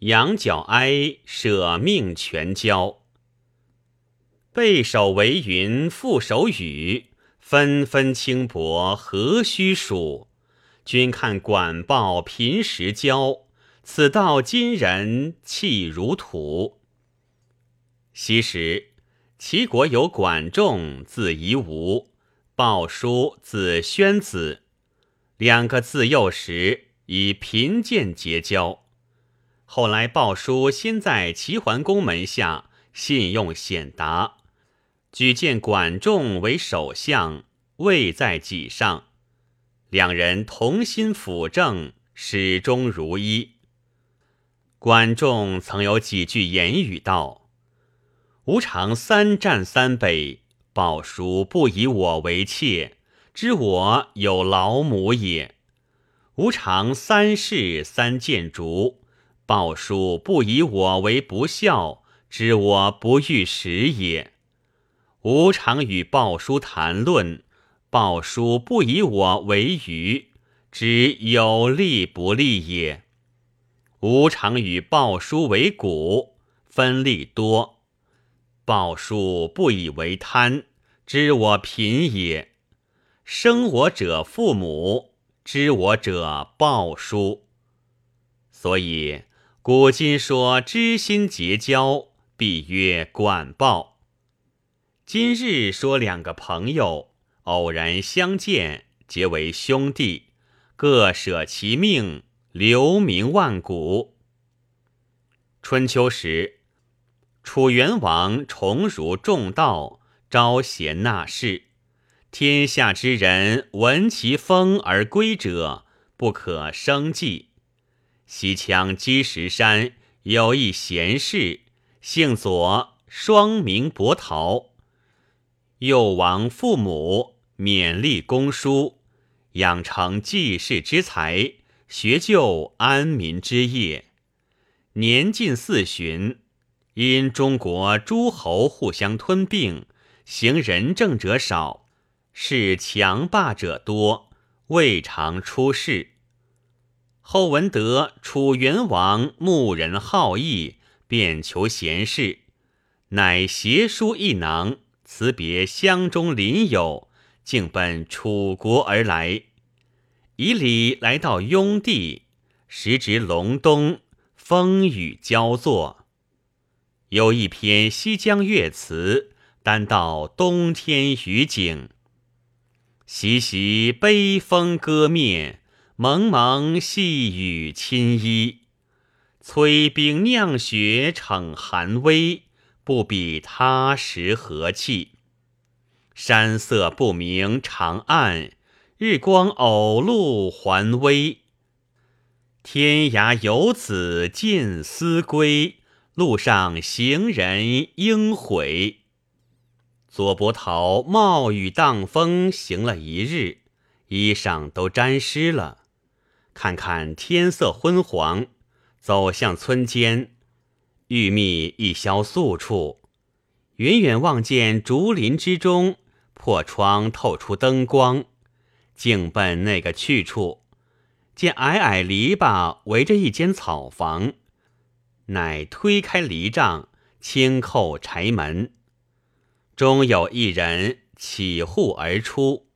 羊角哀，舍命全交。背手为云，覆手雨，纷纷轻薄何须数？君看管鲍平时交，此道今人气如土。昔时齐国有管仲，字夷吾；鲍叔，字宣子。两个自幼时以贫贱结交。后来鲍叔先在齐桓公门下，信用显达，举荐管仲为首相，位在己上。两人同心辅政，始终如一。管仲曾有几句言语道：“吾常三战三北，鲍叔不以我为妾，知我有老母也；吾常三世三谏逐。”鲍叔不以我为不孝，知我不欲食也。吾常与鲍叔谈论，鲍叔不以我为愚，知有利不利也。吾常与鲍叔为股，分利多，鲍叔不以为贪，知我贫也。生我者父母，知我者鲍叔，所以。古今说知心结交，必曰管鲍。今日说两个朋友偶然相见，结为兄弟，各舍其命，留名万古。春秋时，楚元王崇儒重道，招贤纳士，天下之人闻其风而归者，不可生计。西羌积石山有一贤士，姓左，双名伯陶。幼亡父母，勉励公书，养成济世之才，学就安民之业。年近四旬，因中国诸侯互相吞并，行仁政者少，是强霸者多，未尝出世。后闻得楚元王慕人好义，便求贤士，乃携书一囊，辞别乡中邻友，竟奔楚国而来。以礼来到雍地，时值隆冬，风雨交作。有一篇《西江月》词，单道冬天雨景，习习悲风歌面。蒙蒙细雨侵衣，催冰酿雪逞寒威，不比他时和气。山色不明长暗，日光偶露还微。天涯游子尽思归，路上行人应悔。左伯桃冒雨荡风行了一日，衣裳都沾湿了。看看天色昏黄，走向村间，玉密一萧宿处，远远望见竹林之中破窗透出灯光，径奔那个去处，见矮矮篱笆围着一间草房，乃推开篱帐，轻叩柴门，中有一人起户而出，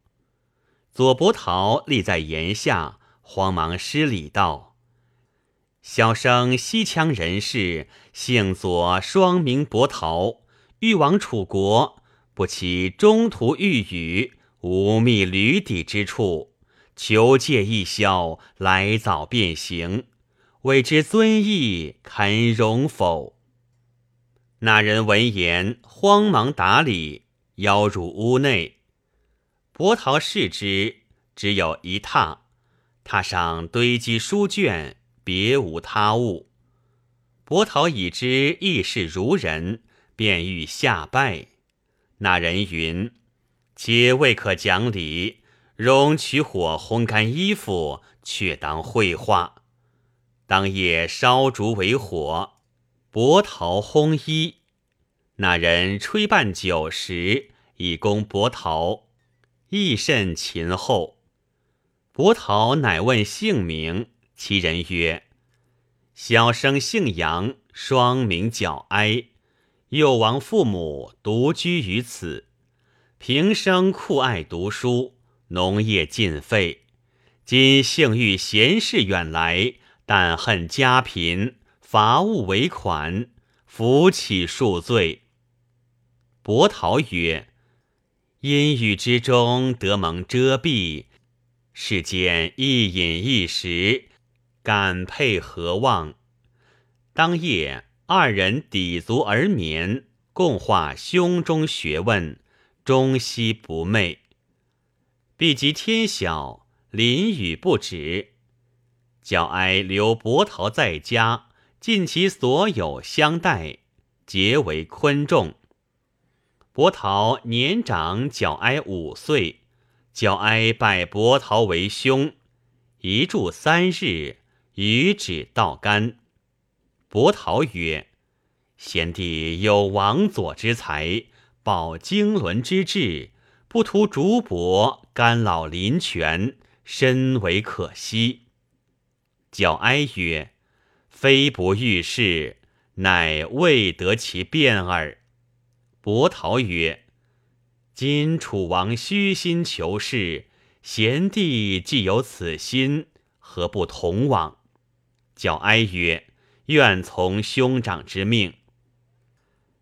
左伯桃立在檐下。慌忙施礼道：“小生西羌人士，姓左，双名伯桃，欲往楚国，不期中途遇雨，无觅旅抵之处，求借一宵，来早便行。未知尊意肯容否？”那人闻言，慌忙打礼，邀入屋内。伯桃视之，只有一榻。榻上堆积书卷，别无他物。伯桃已知亦是如人，便欲下拜。那人云：“皆未可讲理，容取火烘干衣服，却当绘画。”当夜烧烛为火，伯桃烘衣。那人吹半酒时，以供伯桃，亦甚勤厚。伯桃乃问姓名，其人曰：“小生姓杨，双名角哀。幼亡父母，独居于此。平生酷爱读书，农业尽废。今幸遇贤士远来，但恨家贫，乏物为款，扶起恕罪。伯陶曰：“阴雨之中，得蒙遮蔽，世间一饮一食，感佩何望？”当夜。二人抵足而眠，共话胸中学问，终夕不寐。必及天晓，淋雨不止。角哀留伯桃在家，尽其所有相待，结为昆仲。伯桃年长角哀五岁，角哀拜伯桃为兄，一住三日，余止道干。伯陶曰：“贤弟有王佐之才，保经纶之志，不图竹帛，甘老临泉，深为可惜。”角哀曰：“非不遇事，乃未得其变耳。”伯陶曰：“今楚王虚心求事，贤弟既有此心，何不同往？”角哀曰。愿从兄长之命，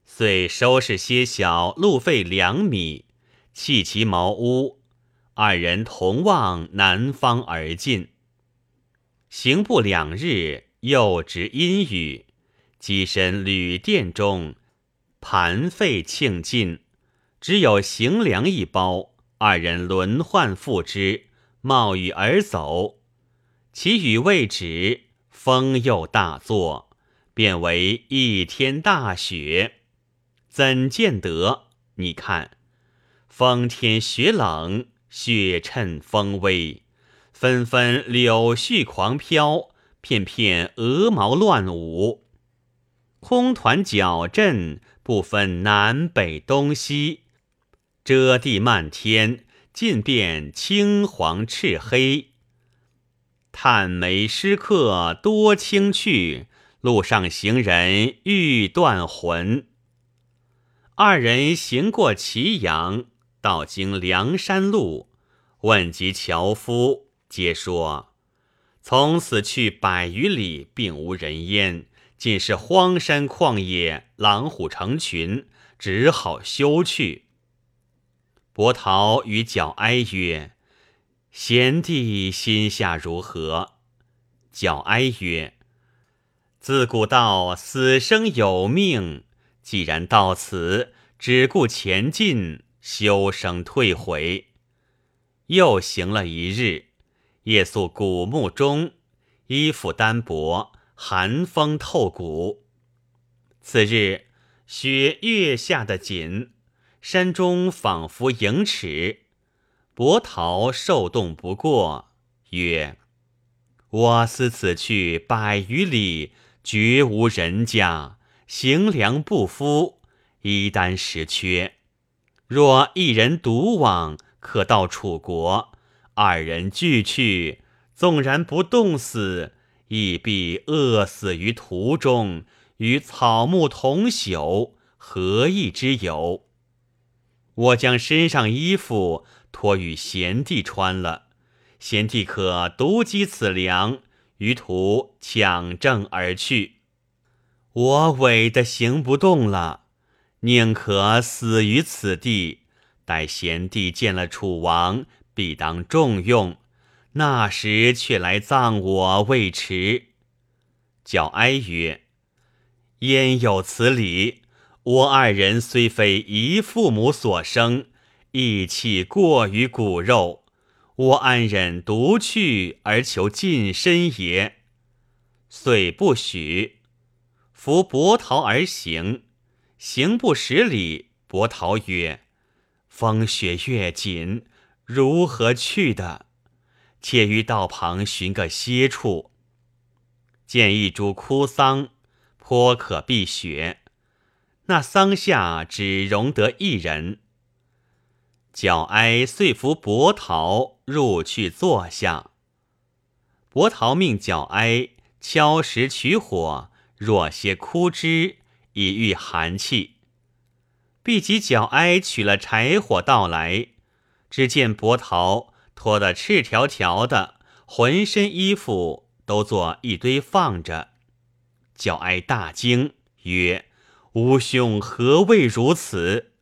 遂收拾些小路费两米，弃其茅屋，二人同往南方而进。行不两日，又值阴雨，跻身旅店中，盘费庆尽，只有行粮一包，二人轮换付之，冒雨而走。其雨未止。风又大作，变为一天大雪。怎见得？你看，风天雪冷，雪趁风微，纷纷柳絮狂飘，片片鹅毛乱舞，空团搅阵，不分南北东西，遮地漫天，尽变青黄赤黑。探梅诗客多轻去，路上行人欲断魂。二人行过祁阳，到经梁山路，问及樵夫，皆说从此去百余里，并无人烟，尽是荒山旷野，狼虎成群，只好休去。伯桃与角哀曰。贤弟心下如何？角哀曰：“自古道死生有命，既然到此，只顾前进，休生退回。”又行了一日，夜宿古墓中，衣服单薄，寒风透骨。次日雪越下得紧，山中仿佛盈尺。伯桃受冻不过，曰：“我思此去百余里，绝无人家，行粮不敷，衣单食缺。若一人独往，可到楚国；二人俱去，纵然不冻死，亦必饿死于途中，与草木同朽，何益之有？我将身上衣服。”托与贤弟穿了，贤弟可独积此粮，于途抢正而去。我委得行不动了，宁可死于此地。待贤弟见了楚王，必当重用，那时却来葬我未迟。角哀曰：“焉有此理？我二人虽非一父母所生。”义气过于骨肉，我安忍独去而求近身也？遂不许。扶伯桃而行，行不十里，伯桃曰：“风雪越紧，如何去的？且于道旁寻个歇处，见一株枯桑，颇可避雪。那桑下只容得一人。”角哀遂扶伯桃入去坐下。伯桃命角哀敲石取火，若些枯枝，以御寒气。毕及角哀取了柴火到来，只见伯桃脱得赤条条的，浑身衣服都做一堆放着。角哀大惊，曰：“吾兄何谓如此？”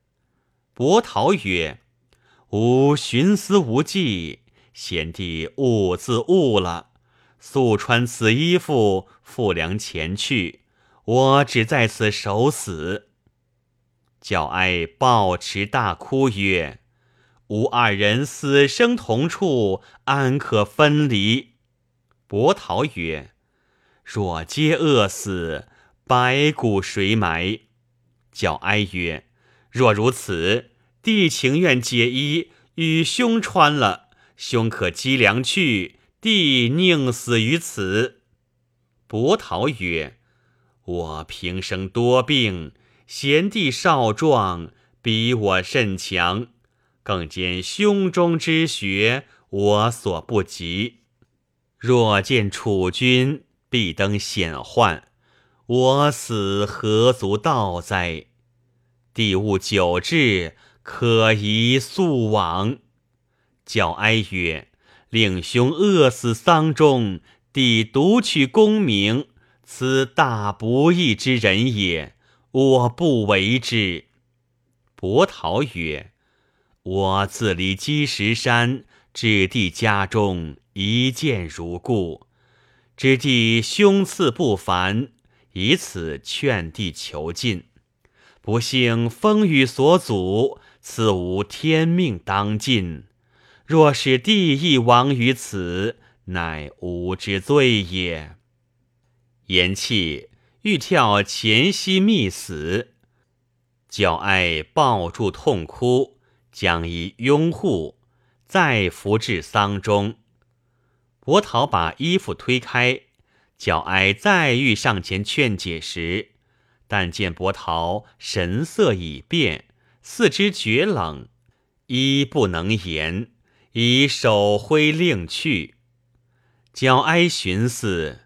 伯桃曰：“吾寻思无计，贤弟勿自误了。速穿此衣服，赴粮前去。我只在此守死。”叫哀抱持大哭曰：“吾二人死生同处，安可分离？”伯桃曰：“若皆饿死，白骨谁埋？”叫哀曰：“若如此，弟情愿解衣与兄穿了，兄可积粮去，弟宁死于此。”伯桃曰：“我平生多病。”贤弟少壮，比我甚强，更兼胸中之学，我所不及。若见楚君，必登险患，我死何足道哉？弟勿久志，可宜速往。教哀曰：“令兄饿死丧中，弟独取功名，此大不义之人也。”我不为之。伯桃曰：“我自离积石山，至弟家中，一见如故。知弟凶赐不凡，以此劝帝求进。不幸风雨所阻，此无天命当尽。若是帝亦亡于此，乃吾之罪也。”言讫。欲跳前溪觅死，角哀抱住痛哭，将以拥护，再扶至丧中。伯桃把衣服推开，角哀再欲上前劝解时，但见伯桃神色已变，四肢绝冷，衣不能言，以手挥令去。角哀寻思。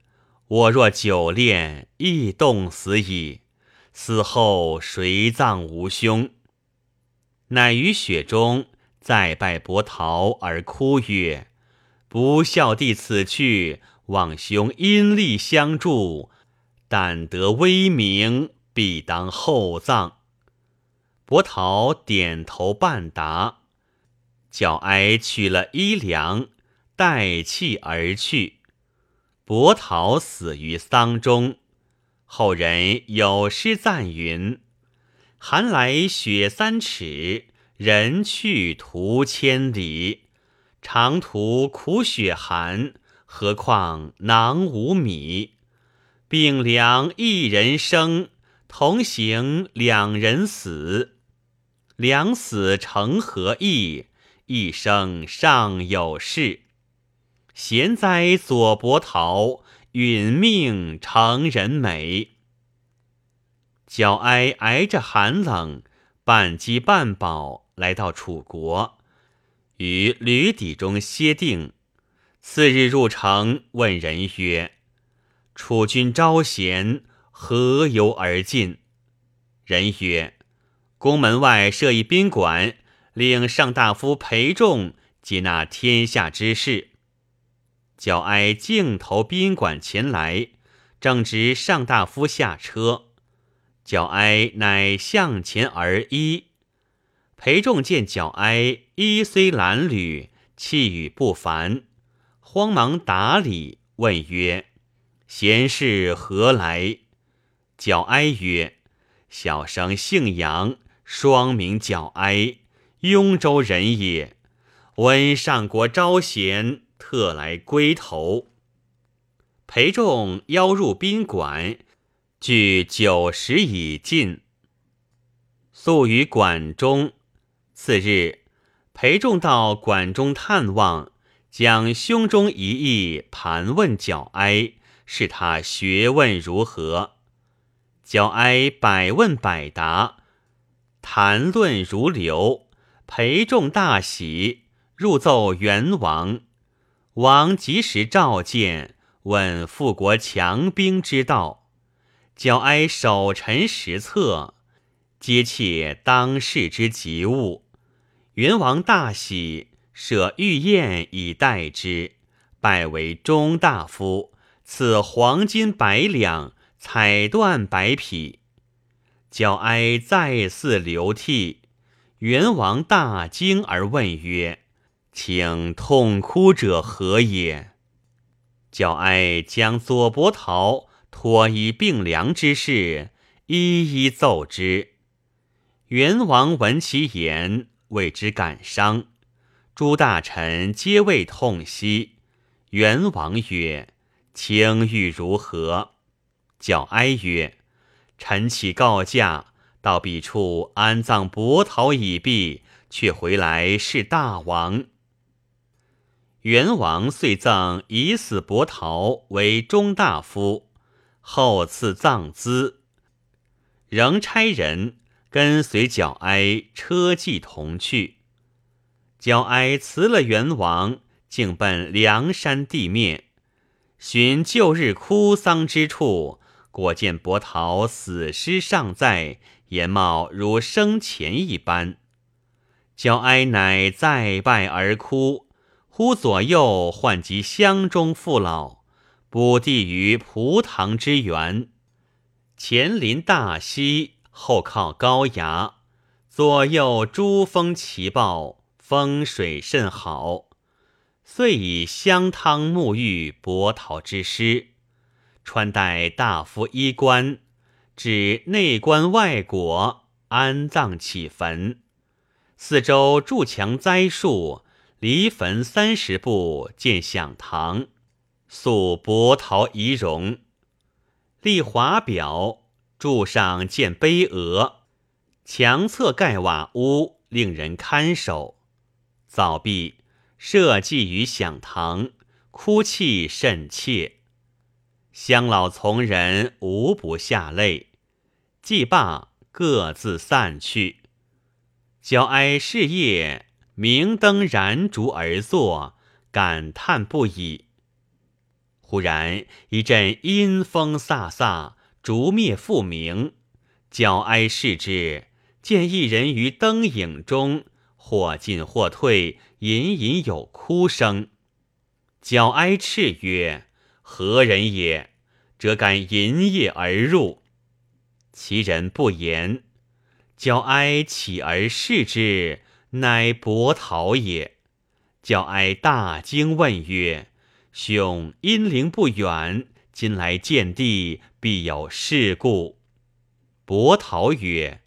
我若久恋，亦冻死矣。死后谁葬吾兄？乃于雪中再拜伯桃而哭曰：“不孝弟此去，望兄阴力相助，但得威名，必当厚葬。”伯桃点头半答，角哀取了衣粮，带泣而去。伯桃死于丧中，后人有诗赞云：“寒来雪三尺，人去途千里。长途苦雪寒，何况囊无米？病粮一人生，同行两人死。两死成何意？一生尚有事。”贤哉，左伯桃，殒命成人美。角哀挨着寒冷，半饥半饱，来到楚国，于闾底中歇定。次日入城，问人曰：“楚君招贤，何由而进？”人曰：“宫门外设一宾馆，令上大夫陪众，接纳天下之事。”角哀径投宾馆前来，正值上大夫下车，角哀乃向前而依。裴仲见角哀衣虽褴褛，气宇不凡，慌忙打礼，问曰：“贤士何来？”角哀曰：“小生姓杨，双名角哀，雍州人也。闻上国招贤。”特来归投，裴仲邀入宾馆，距酒食已尽，宿于馆中。次日，裴仲到馆中探望，将胸中一意盘问角哀，是他学问如何？角哀百问百答，谈论如流。裴仲大喜，入奏元王。王及时召见，问富国强兵之道。矫哀守臣实策，皆窃当世之急务。元王大喜，舍玉燕以待之，拜为中大夫，赐黄金百两，彩缎百匹。焦哀再次流涕，元王大惊而问曰：“请痛哭者何也？”焦哀将左伯桃。托以病凉之事，一一奏之。元王闻其言，为之感伤。诸大臣皆为痛惜。元王曰：“卿欲如何？”叫哀曰：“臣启告假，到彼处安葬伯桃已毕，却回来是大王。”元王遂赠已死伯桃为中大夫。后赐葬资，仍差人跟随角哀车骑同去。焦哀辞了元王，竟奔梁山地面，寻旧日哭丧之处，果见伯桃死尸尚在，颜貌如生前一般。焦哀乃再拜而哭，呼左右唤及乡中父老。卜地于蒲塘之源，前临大溪，后靠高崖，左右珠峰齐抱，风水甚好。遂以香汤沐浴伯桃之尸，穿戴大夫衣冠，至内棺外椁，安葬起坟。四周筑墙栽树，离坟三十步，建享堂。塑柏桃仪容，立华表，柱上建碑额，墙侧盖瓦屋，令人看守。早毕，设祭于享堂，哭泣甚切。乡老从人无不下泪。祭罢，各自散去。焦哀是夜，明灯燃烛而坐，感叹不已。忽然一阵阴风飒飒，烛灭复明。角哀视之，见一人于灯影中，或进或退，隐隐有哭声。角哀叱曰：“何人也？辄敢寅夜而入？”其人不言。角哀起而视之，乃伯桃也。角哀大惊，问曰：兄阴灵不远，今来见地，必有事故。伯桃曰：“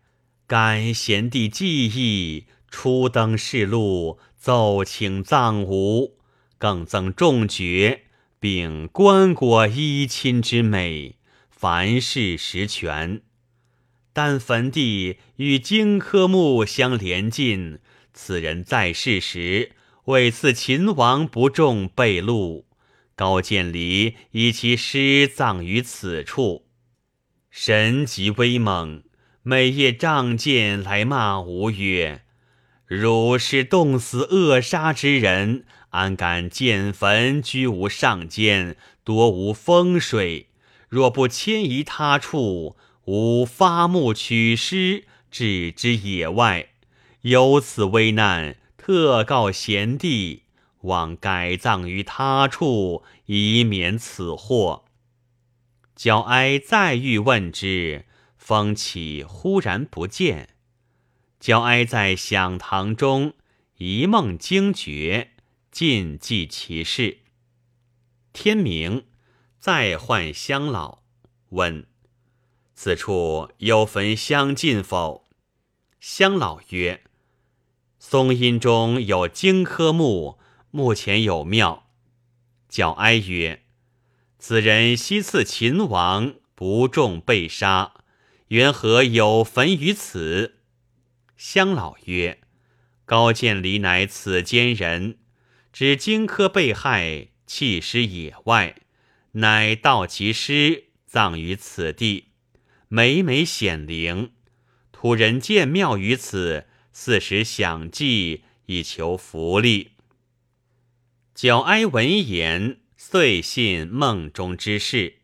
感贤弟记忆，初登仕路，奏请葬吾，更赠重爵，并棺椁衣亲之美，凡事实全。但坟地与荆轲墓相连近，此人在世时，为赐秦王不重被禄。”高渐离以其尸葬于此处，神极威猛，每夜仗剑来骂吾曰：“汝是冻死扼杀之人，安敢建坟居无上间，多无风水？若不迁移他处，吾发木取尸，置之野外。有此危难，特告贤弟。”望改葬于他处，以免此祸。角哀再欲问之，风起忽然不见。焦哀在享堂中一梦惊觉，尽记其事。天明，再唤乡老，问：“此处有坟相近否？”乡老曰：“松阴中有荆轲墓。”墓前有庙，角哀曰：“此人昔赐秦王，不重被杀，缘何有坟于此？”乡老曰：“高渐离乃此间人，指荆轲被害，弃尸野外，乃盗其尸，葬于此地，每每显灵。土人建庙于此，四时享祭，以求福利。”角哀闻言，遂信梦中之事。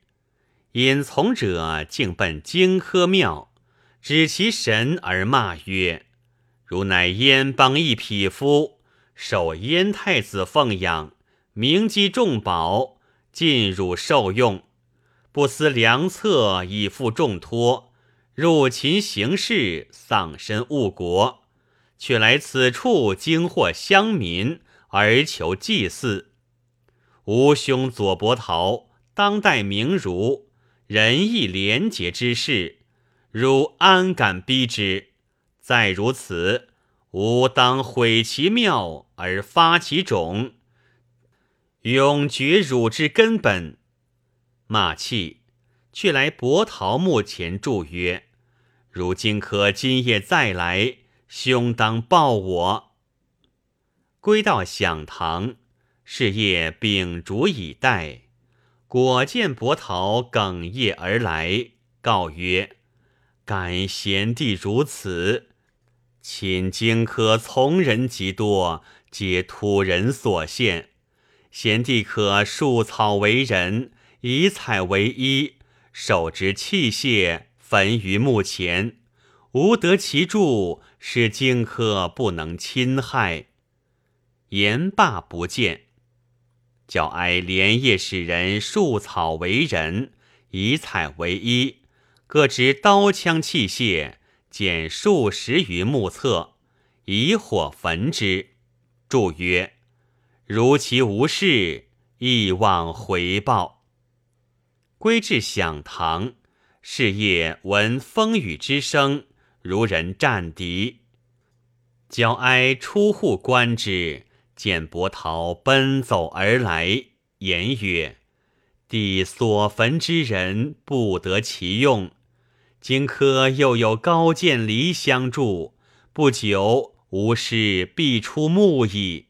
因从者竟奔荆轲庙，指其神而骂曰：“汝乃燕邦一匹夫，受燕太子奉养，名积重宝，尽汝受用，不思良策以负重托，入秦行事，丧身误国，却来此处惊惑乡民。”而求祭祀，吾兄左伯桃当代名儒，仁义廉洁之士，汝安敢逼之？再如此，吾当毁其庙而发其种，永绝汝之根本。骂气，却来伯桃墓前祝曰：“汝今可今夜再来，兄当报我。”归到享堂，是夜秉烛以待，果见伯桃哽咽而来，告曰：“感贤弟如此，秦荆轲从人极多，皆土人所献。贤弟可束草为人，以彩为衣，手执器械，焚于墓前，吾得其助，使荆轲不能侵害。”言罢不见，叫哀连夜使人束草为人，以彩为衣，各执刀枪器械，减数十余目册，以火焚之。祝曰：“如其无事，亦望回报。”归至享堂，是夜闻风雨之声，如人战敌。焦哀出户观之。见伯桃奔走而来，言曰：“弟所焚之人不得其用。荆轲又有高渐离相助，不久吴师必出墓矣。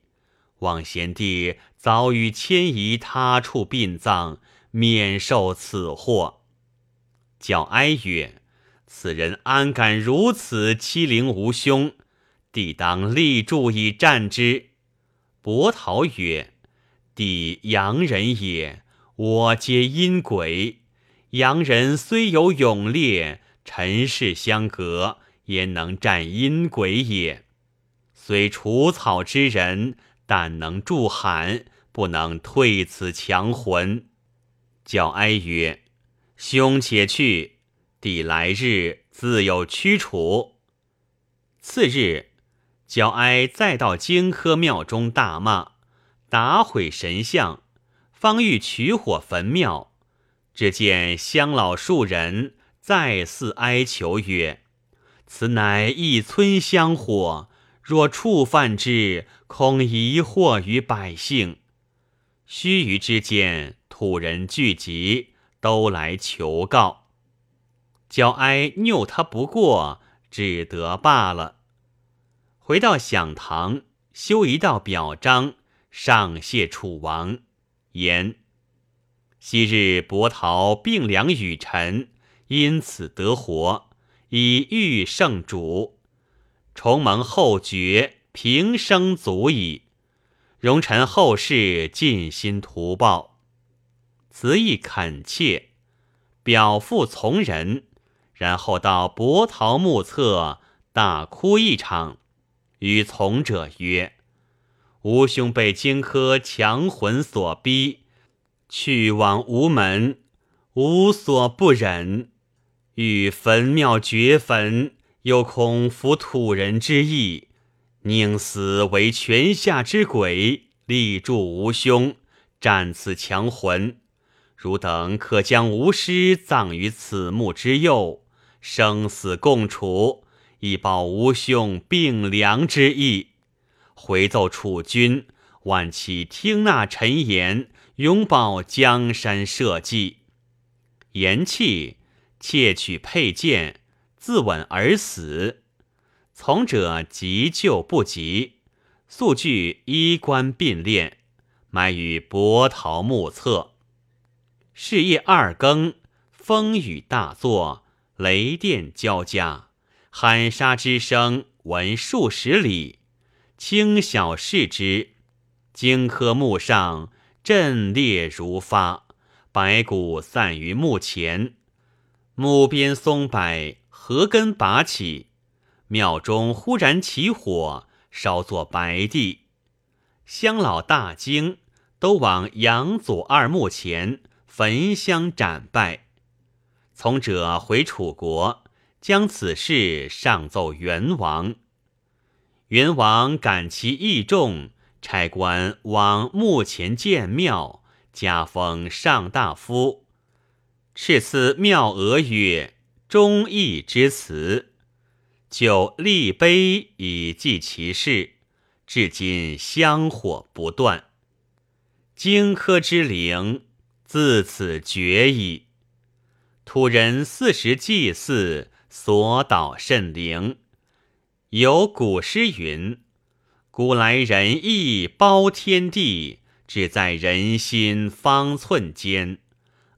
望贤弟早与迁移他处殡葬，免受此祸。”叫哀曰：“此人安敢如此欺凌吾兄？弟当立柱以战之。”伯桃曰：“弟阳人也，我皆阴鬼。洋人虽有勇烈，尘世相隔，焉能战阴鬼也？虽除草之人，但能助寒，不能退此强魂。”叫哀曰：“兄且去，弟来日自有驱除。”次日。焦哀再到荆轲庙中大骂，打毁神像，方欲取火焚庙，只见乡老数人再次哀求曰：“此乃一村香火，若触犯之，恐疑祸于百姓。”须臾之间，土人聚集，都来求告。焦哀拗他不过，只得罢了。回到享堂，修一道表彰，上谢楚王，言：昔日伯桃病凉与臣，因此得活，以遇圣主，重蒙后爵，平生足矣。容臣后世尽心图报，辞意恳切，表父从人，然后到伯桃墓侧大哭一场。与从者曰：“吾兄被荆轲强魂所逼，去往无门，无所不忍。欲焚庙绝坟，又恐服土人之意，宁死为泉下之鬼，力助吾兄，战此强魂。汝等可将吾师葬于此墓之右，生死共处。”以报吾兄并良之意，回奏楚君，万其听纳臣言，永保江山社稷。言弃，窃取佩剑，自刎而死。从者急救不及，速具衣冠并殓，埋于伯桃墓侧。是夜二更，风雨大作，雷电交加。喊杀之声闻数十里，轻小视之，荆轲墓上阵裂如发，白骨散于墓前。墓边松柏何根拔起，庙中忽然起火，烧作白地。乡老大惊，都往杨祖二墓前焚香斩拜。从者回楚国，将此事上奏元王。元王感其义重，差官往墓前建庙，加封上大夫。敕赐庙额曰：“忠义之词，就立碑以记其事。至今香火不断。荆轲之灵自此绝矣。土人四时祭祀，所祷甚灵。有古诗云：‘古来仁义包天地，只在人心方寸间。’”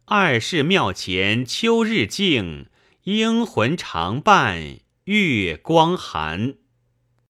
二世庙前秋日静，英魂常伴月光寒。